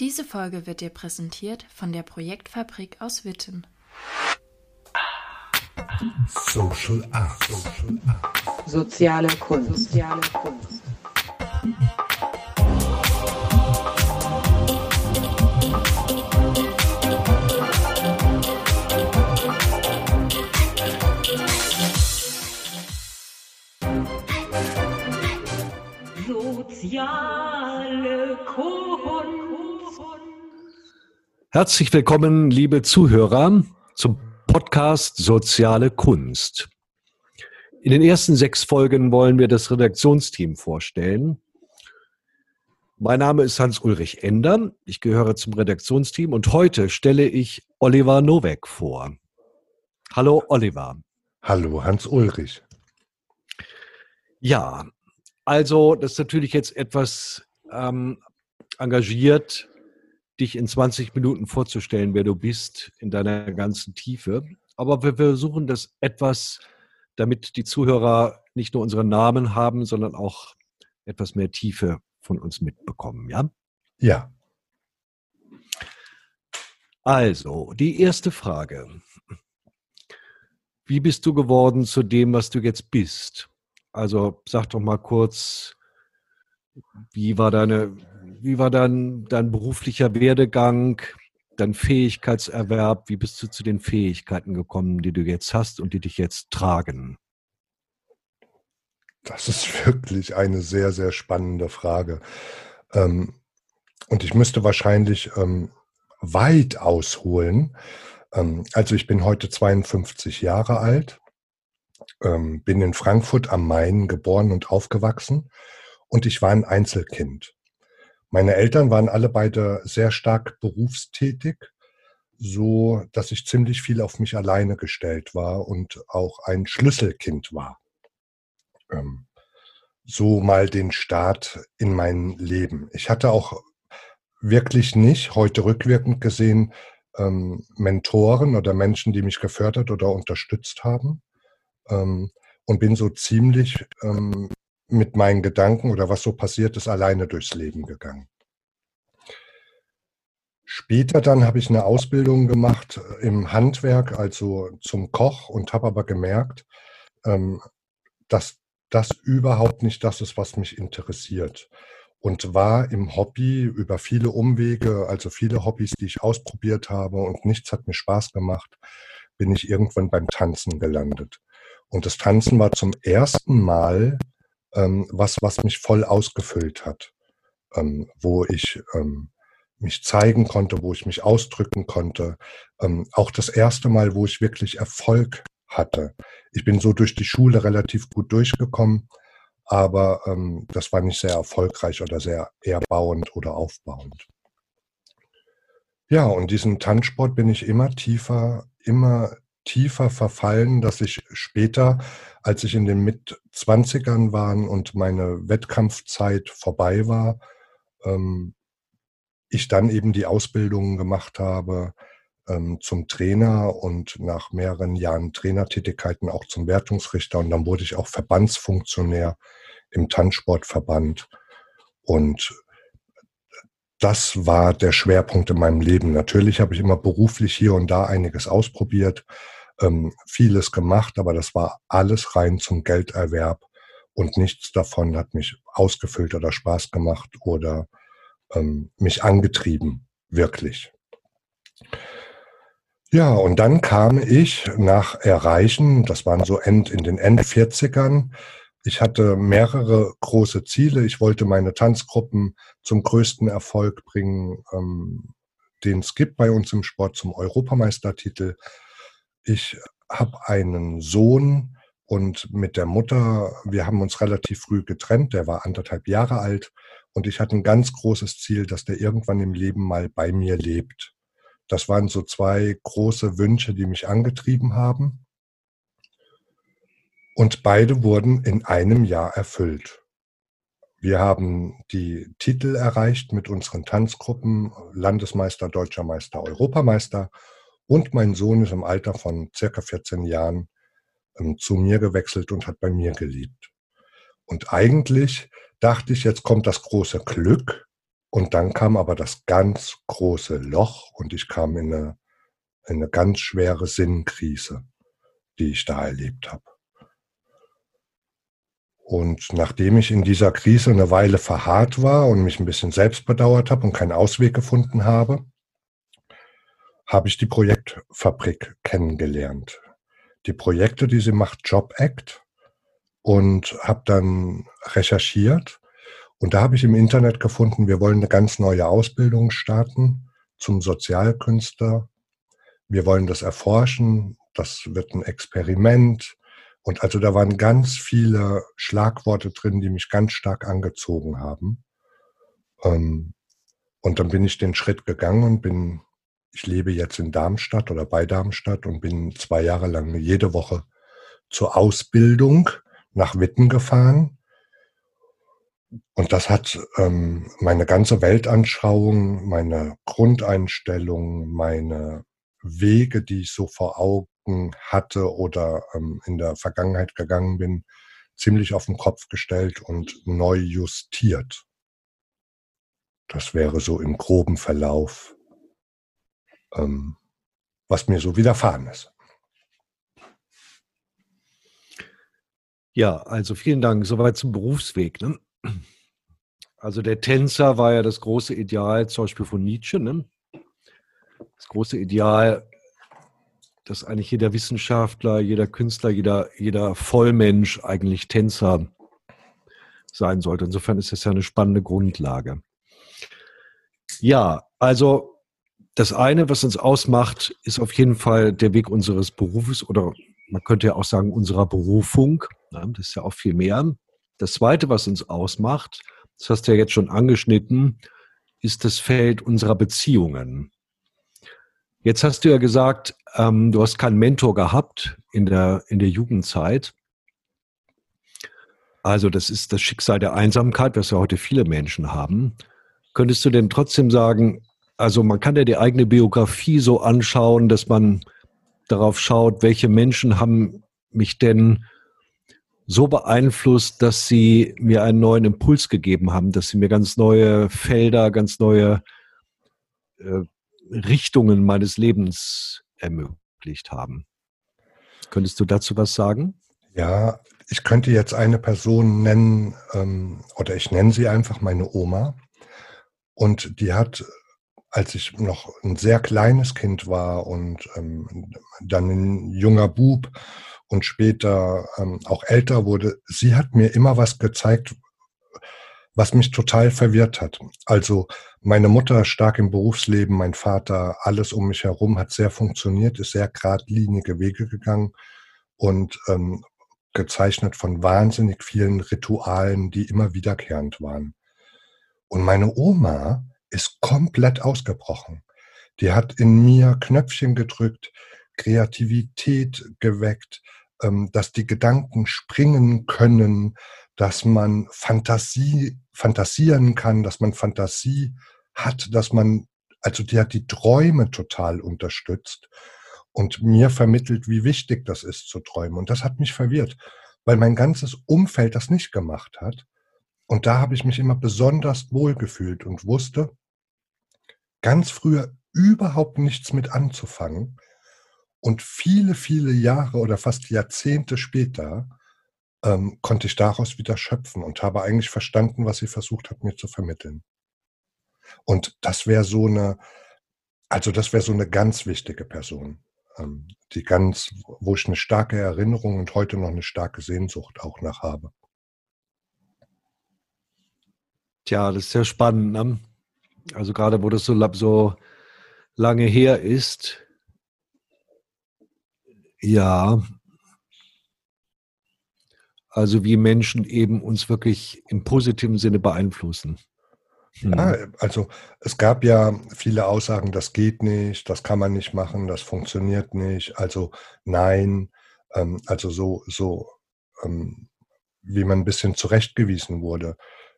Diese Folge wird dir präsentiert von der Projektfabrik aus Witten. Social Art. Social Art. Soziale Kunst. Soziale Kunst. Soziale Kunst. Herzlich willkommen, liebe Zuhörer, zum Podcast Soziale Kunst. In den ersten sechs Folgen wollen wir das Redaktionsteam vorstellen. Mein Name ist Hans-Ulrich Ender. Ich gehöre zum Redaktionsteam und heute stelle ich Oliver Nowek vor. Hallo, Oliver. Hallo, Hans-Ulrich. Ja, also das ist natürlich jetzt etwas ähm, engagiert, dich in 20 Minuten vorzustellen, wer du bist, in deiner ganzen Tiefe. Aber wir versuchen das etwas, damit die Zuhörer nicht nur unseren Namen haben, sondern auch etwas mehr Tiefe von uns mitbekommen, ja? Ja. Also, die erste Frage. Wie bist du geworden zu dem, was du jetzt bist? Also sag doch mal kurz, wie war deine, wie war dein, dein beruflicher Werdegang, dein Fähigkeitserwerb? Wie bist du zu den Fähigkeiten gekommen, die du jetzt hast und die dich jetzt tragen? Das ist wirklich eine sehr, sehr spannende Frage. Ähm, und ich müsste wahrscheinlich ähm, weit ausholen. Ähm, also ich bin heute 52 Jahre alt bin in Frankfurt am Main geboren und aufgewachsen und ich war ein Einzelkind. Meine Eltern waren alle beide sehr stark berufstätig, so dass ich ziemlich viel auf mich alleine gestellt war und auch ein Schlüsselkind war. Ähm, so mal den Start in mein Leben. Ich hatte auch wirklich nicht, heute rückwirkend gesehen, ähm, Mentoren oder Menschen, die mich gefördert oder unterstützt haben ähm, und bin so ziemlich ähm, mit meinen Gedanken oder was so passiert ist, alleine durchs Leben gegangen. Später dann habe ich eine Ausbildung gemacht äh, im Handwerk, also zum Koch und habe aber gemerkt, ähm, dass das überhaupt nicht das ist, was mich interessiert. Und war im Hobby über viele Umwege, also viele Hobbys, die ich ausprobiert habe und nichts hat mir Spaß gemacht, bin ich irgendwann beim Tanzen gelandet. Und das Tanzen war zum ersten Mal ähm, was, was mich voll ausgefüllt hat, ähm, wo ich ähm, mich zeigen konnte, wo ich mich ausdrücken konnte. Ähm, auch das erste Mal, wo ich wirklich Erfolg hatte. Ich bin so durch die Schule relativ gut durchgekommen, aber ähm, das war nicht sehr erfolgreich oder sehr erbauend oder aufbauend. Ja, und diesen Tanzsport bin ich immer tiefer, immer tiefer verfallen, dass ich später, als ich in den Mitzwanzigern war und meine Wettkampfzeit vorbei war, ähm, ich dann eben die Ausbildung gemacht habe ähm, zum Trainer und nach mehreren Jahren Trainertätigkeiten auch zum Wertungsrichter. Und dann wurde ich auch Verbandsfunktionär im Tanzsportverband. Und das war der Schwerpunkt in meinem Leben. Natürlich habe ich immer beruflich hier und da einiges ausprobiert, ähm, vieles gemacht, aber das war alles rein zum Gelderwerb und nichts davon hat mich ausgefüllt oder Spaß gemacht oder ähm, mich angetrieben, wirklich. Ja, und dann kam ich nach Erreichen, das waren so End, in den End 40ern, ich hatte mehrere große Ziele. Ich wollte meine Tanzgruppen zum größten Erfolg bringen, ähm, den es gibt bei uns im Sport, zum Europameistertitel. Ich habe einen Sohn und mit der Mutter, wir haben uns relativ früh getrennt, der war anderthalb Jahre alt und ich hatte ein ganz großes Ziel, dass der irgendwann im Leben mal bei mir lebt. Das waren so zwei große Wünsche, die mich angetrieben haben. Und beide wurden in einem Jahr erfüllt. Wir haben die Titel erreicht mit unseren Tanzgruppen, Landesmeister, Deutscher Meister, Europameister. Und mein Sohn ist im Alter von circa 14 Jahren ähm, zu mir gewechselt und hat bei mir gelebt. Und eigentlich dachte ich, jetzt kommt das große Glück. Und dann kam aber das ganz große Loch und ich kam in eine, in eine ganz schwere Sinnkrise, die ich da erlebt habe. Und nachdem ich in dieser Krise eine Weile verharrt war und mich ein bisschen selbst bedauert habe und keinen Ausweg gefunden habe, habe ich die Projektfabrik kennengelernt. Die Projekte, die sie macht, Job Act, und habe dann recherchiert. Und da habe ich im Internet gefunden, wir wollen eine ganz neue Ausbildung starten zum Sozialkünstler. Wir wollen das erforschen. Das wird ein Experiment. Und also da waren ganz viele Schlagworte drin, die mich ganz stark angezogen haben. Ähm, und dann bin ich den Schritt gegangen und bin, ich lebe jetzt in Darmstadt oder bei Darmstadt und bin zwei Jahre lang jede Woche zur Ausbildung nach Witten gefahren. Und das hat ähm, meine ganze Weltanschauung, meine Grundeinstellung, meine Wege, die ich so vor Augen hatte oder ähm, in der Vergangenheit gegangen bin, ziemlich auf den Kopf gestellt und neu justiert. Das wäre so im groben Verlauf, ähm, was mir so widerfahren ist. Ja, also vielen Dank. Soweit zum Berufsweg. Ne? Also der Tänzer war ja das große Ideal, zum Beispiel von Nietzsche. Ne? Das große Ideal dass eigentlich jeder Wissenschaftler, jeder Künstler, jeder, jeder Vollmensch eigentlich Tänzer sein sollte. Insofern ist das ja eine spannende Grundlage. Ja, also das eine, was uns ausmacht, ist auf jeden Fall der Weg unseres Berufes oder man könnte ja auch sagen unserer Berufung. Das ist ja auch viel mehr. Das zweite, was uns ausmacht, das hast du ja jetzt schon angeschnitten, ist das Feld unserer Beziehungen. Jetzt hast du ja gesagt, ähm, du hast keinen Mentor gehabt in der, in der Jugendzeit. Also das ist das Schicksal der Einsamkeit, was ja heute viele Menschen haben. Könntest du denn trotzdem sagen, also man kann ja die eigene Biografie so anschauen, dass man darauf schaut, welche Menschen haben mich denn so beeinflusst, dass sie mir einen neuen Impuls gegeben haben, dass sie mir ganz neue Felder, ganz neue äh, Richtungen meines Lebens ermöglicht haben. Könntest du dazu was sagen? Ja, ich könnte jetzt eine Person nennen, ähm, oder ich nenne sie einfach meine Oma. Und die hat, als ich noch ein sehr kleines Kind war und ähm, dann ein junger Bub und später ähm, auch älter wurde, sie hat mir immer was gezeigt, was mich total verwirrt hat. Also meine Mutter stark im Berufsleben, mein Vater, alles um mich herum hat sehr funktioniert, ist sehr geradlinige Wege gegangen und ähm, gezeichnet von wahnsinnig vielen Ritualen, die immer wiederkehrend waren. Und meine Oma ist komplett ausgebrochen. Die hat in mir Knöpfchen gedrückt, Kreativität geweckt, ähm, dass die Gedanken springen können, dass man Fantasie, fantasieren kann, dass man Fantasie hat, dass man, also die hat die Träume total unterstützt und mir vermittelt, wie wichtig das ist zu träumen. Und das hat mich verwirrt, weil mein ganzes Umfeld das nicht gemacht hat. Und da habe ich mich immer besonders wohl gefühlt und wusste ganz früher überhaupt nichts mit anzufangen. Und viele, viele Jahre oder fast Jahrzehnte später ähm, konnte ich daraus wieder schöpfen und habe eigentlich verstanden, was sie versucht hat, mir zu vermitteln. Und das wäre so eine, also das wäre so eine ganz wichtige Person, ähm, die ganz, wo ich eine starke Erinnerung und heute noch eine starke Sehnsucht auch nach habe. Tja, das ist sehr spannend. Ne? Also gerade, wo das so, so lange her ist. Ja, also wie Menschen eben uns wirklich im positiven Sinne beeinflussen. Hm. Ja, also es gab ja viele Aussagen, das geht nicht, das kann man nicht machen, das funktioniert nicht, also nein, ähm, also so, so ähm, wie man ein bisschen zurechtgewiesen wurde.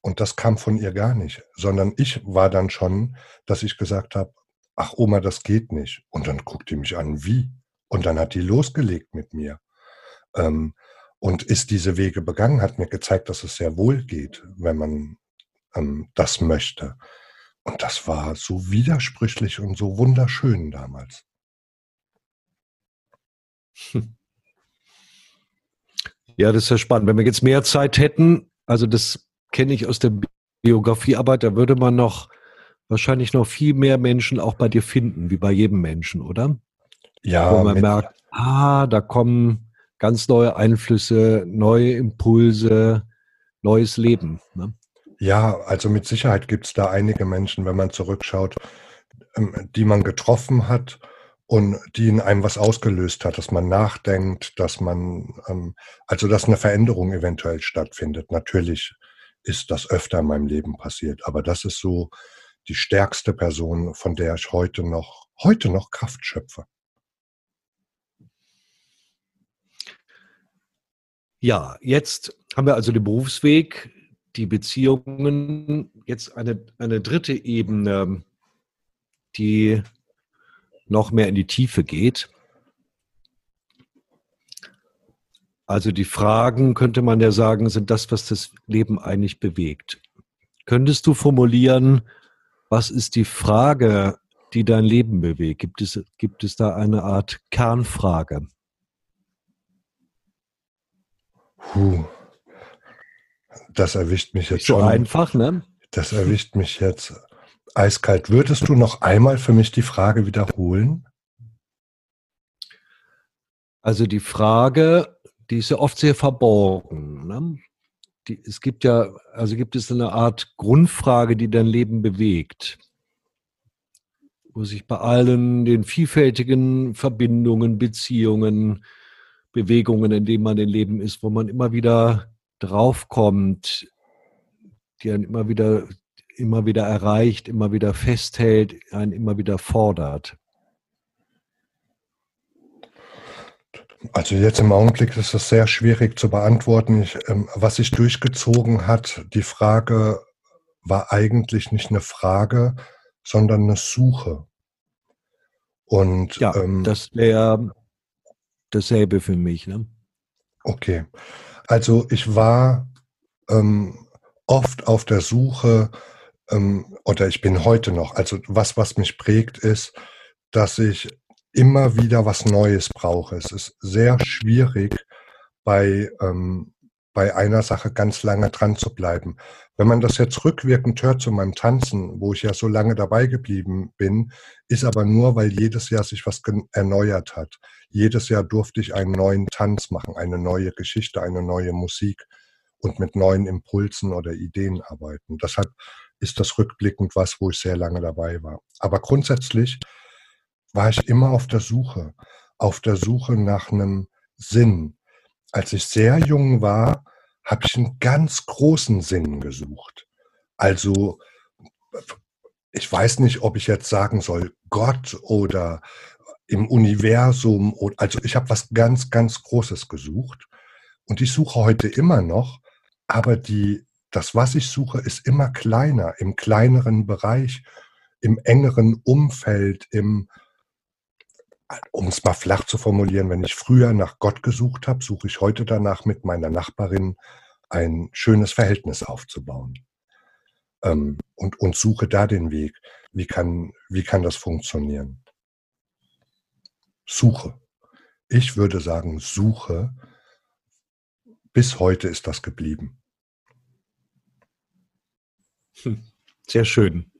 Und das kam von ihr gar nicht, sondern ich war dann schon, dass ich gesagt habe, ach Oma, das geht nicht. Und dann guckt die mich an, wie? Und dann hat die losgelegt mit mir. Ähm, und ist diese Wege begangen, hat mir gezeigt, dass es sehr wohl geht, wenn man ähm, das möchte. und das war so widersprüchlich und so wunderschön damals. Ja, das ist ja spannend. Wenn wir jetzt mehr Zeit hätten, also das kenne ich aus der Biografiearbeit, da würde man noch wahrscheinlich noch viel mehr Menschen auch bei dir finden, wie bei jedem Menschen, oder? Ja, Wo man merkt, ah, da kommen ganz neue Einflüsse, neue Impulse, neues Leben. Ne? Ja, also mit Sicherheit gibt es da einige Menschen, wenn man zurückschaut, ähm, die man getroffen hat und die in einem was ausgelöst hat, dass man nachdenkt, dass man, ähm, also dass eine Veränderung eventuell stattfindet. Natürlich ist das öfter in meinem Leben passiert, aber das ist so die stärkste Person, von der ich heute noch, heute noch Kraft schöpfe. Ja, jetzt haben wir also den Berufsweg, die Beziehungen, jetzt eine, eine dritte Ebene, die noch mehr in die Tiefe geht. Also die Fragen, könnte man ja sagen, sind das, was das Leben eigentlich bewegt. Könntest du formulieren, was ist die Frage, die dein Leben bewegt? Gibt es, gibt es da eine Art Kernfrage? Puh. Das erwischt mich jetzt So schon. einfach, ne? Das erwischt mich jetzt eiskalt. Würdest du noch einmal für mich die Frage wiederholen? Also die Frage, die ist ja oft sehr verborgen. Ne? Die, es gibt ja, also gibt es eine Art Grundfrage, die dein Leben bewegt, wo sich bei allen den vielfältigen Verbindungen, Beziehungen, Bewegungen, in denen man im Leben ist, wo man immer wieder draufkommt, die einen immer wieder, immer wieder erreicht, immer wieder festhält, einen immer wieder fordert. Also jetzt im Augenblick ist es sehr schwierig zu beantworten. Ich, ähm, was sich durchgezogen hat, die Frage war eigentlich nicht eine Frage, sondern eine Suche. Und Ja, ähm, das wäre dasselbe für mich. Ne? Okay. Also ich war ähm, oft auf der Suche, ähm, oder ich bin heute noch, also was, was mich prägt, ist, dass ich immer wieder was Neues brauche. Es ist sehr schwierig, bei, ähm, bei einer Sache ganz lange dran zu bleiben. Wenn man das jetzt rückwirkend hört zu meinem Tanzen, wo ich ja so lange dabei geblieben bin, ist aber nur, weil jedes Jahr sich was erneuert hat. Jedes Jahr durfte ich einen neuen Tanz machen, eine neue Geschichte, eine neue Musik und mit neuen Impulsen oder Ideen arbeiten. Deshalb ist das rückblickend was, wo ich sehr lange dabei war. Aber grundsätzlich war ich immer auf der Suche, auf der Suche nach einem Sinn. Als ich sehr jung war, habe ich einen ganz großen Sinn gesucht. Also ich weiß nicht, ob ich jetzt sagen soll, Gott oder im Universum. Also ich habe was ganz, ganz Großes gesucht und ich suche heute immer noch, aber die, das, was ich suche, ist immer kleiner, im kleineren Bereich, im engeren Umfeld, im, um es mal flach zu formulieren, wenn ich früher nach Gott gesucht habe, suche ich heute danach mit meiner Nachbarin ein schönes Verhältnis aufzubauen. Ähm, und, und suche da den Weg. Wie kann, wie kann das funktionieren? Suche. Ich würde sagen, suche. Bis heute ist das geblieben. Sehr schön.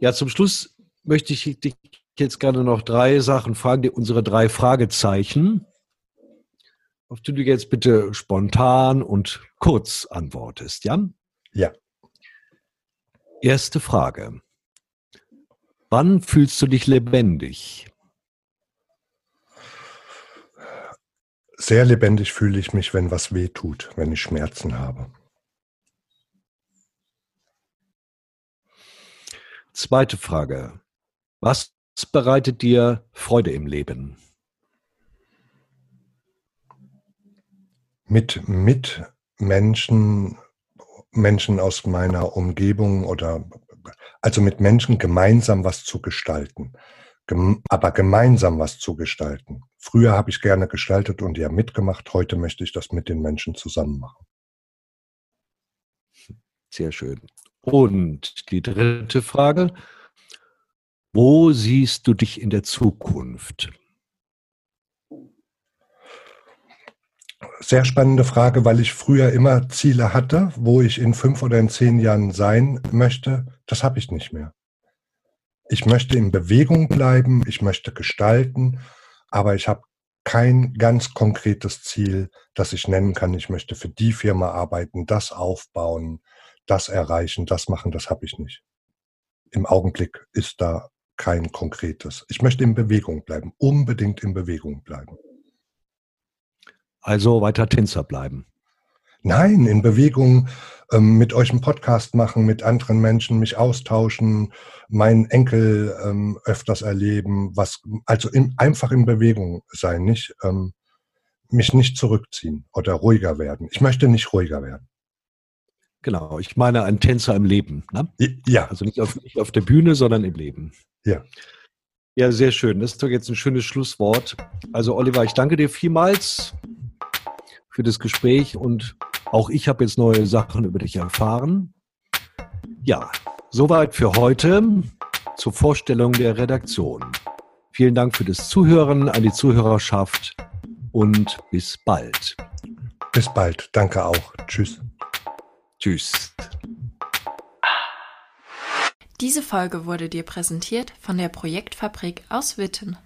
Ja, zum Schluss möchte ich dich jetzt gerne noch drei Sachen fragen, die unsere drei Fragezeichen, auf die du jetzt bitte spontan und kurz antwortest, ja? Ja. Erste Frage. Wann fühlst du dich lebendig? Sehr lebendig fühle ich mich, wenn was weh tut, wenn ich Schmerzen habe. Zweite Frage. Was bereitet dir Freude im Leben? Mit, mit Menschen, Menschen aus meiner Umgebung oder also mit Menschen gemeinsam was zu gestalten. Gem aber gemeinsam was zu gestalten. Früher habe ich gerne gestaltet und ja mitgemacht. Heute möchte ich das mit den Menschen zusammen machen. Sehr schön. Und die dritte Frage. Wo siehst du dich in der Zukunft? Sehr spannende Frage, weil ich früher immer Ziele hatte, wo ich in fünf oder in zehn Jahren sein möchte. Das habe ich nicht mehr. Ich möchte in Bewegung bleiben, ich möchte gestalten, aber ich habe kein ganz konkretes Ziel, das ich nennen kann. Ich möchte für die Firma arbeiten, das aufbauen, das erreichen, das machen, das habe ich nicht. Im Augenblick ist da kein konkretes. Ich möchte in Bewegung bleiben, unbedingt in Bewegung bleiben. Also weiter Tänzer bleiben. Nein, in Bewegung ähm, mit euch einen Podcast machen, mit anderen Menschen mich austauschen, meinen Enkel ähm, öfters erleben, was also in, einfach in Bewegung sein, nicht ähm, mich nicht zurückziehen oder ruhiger werden. Ich möchte nicht ruhiger werden. Genau, ich meine ein Tänzer im Leben. Ne? Ja. Also nicht auf, nicht auf der Bühne, sondern im Leben. Ja. Ja, sehr schön. Das ist doch jetzt ein schönes Schlusswort. Also Oliver, ich danke dir vielmals für das Gespräch und auch ich habe jetzt neue Sachen über dich erfahren. Ja, soweit für heute zur Vorstellung der Redaktion. Vielen Dank für das Zuhören an die Zuhörerschaft und bis bald. Bis bald. Danke auch. Tschüss. Tschüss. Diese Folge wurde dir präsentiert von der Projektfabrik aus Witten.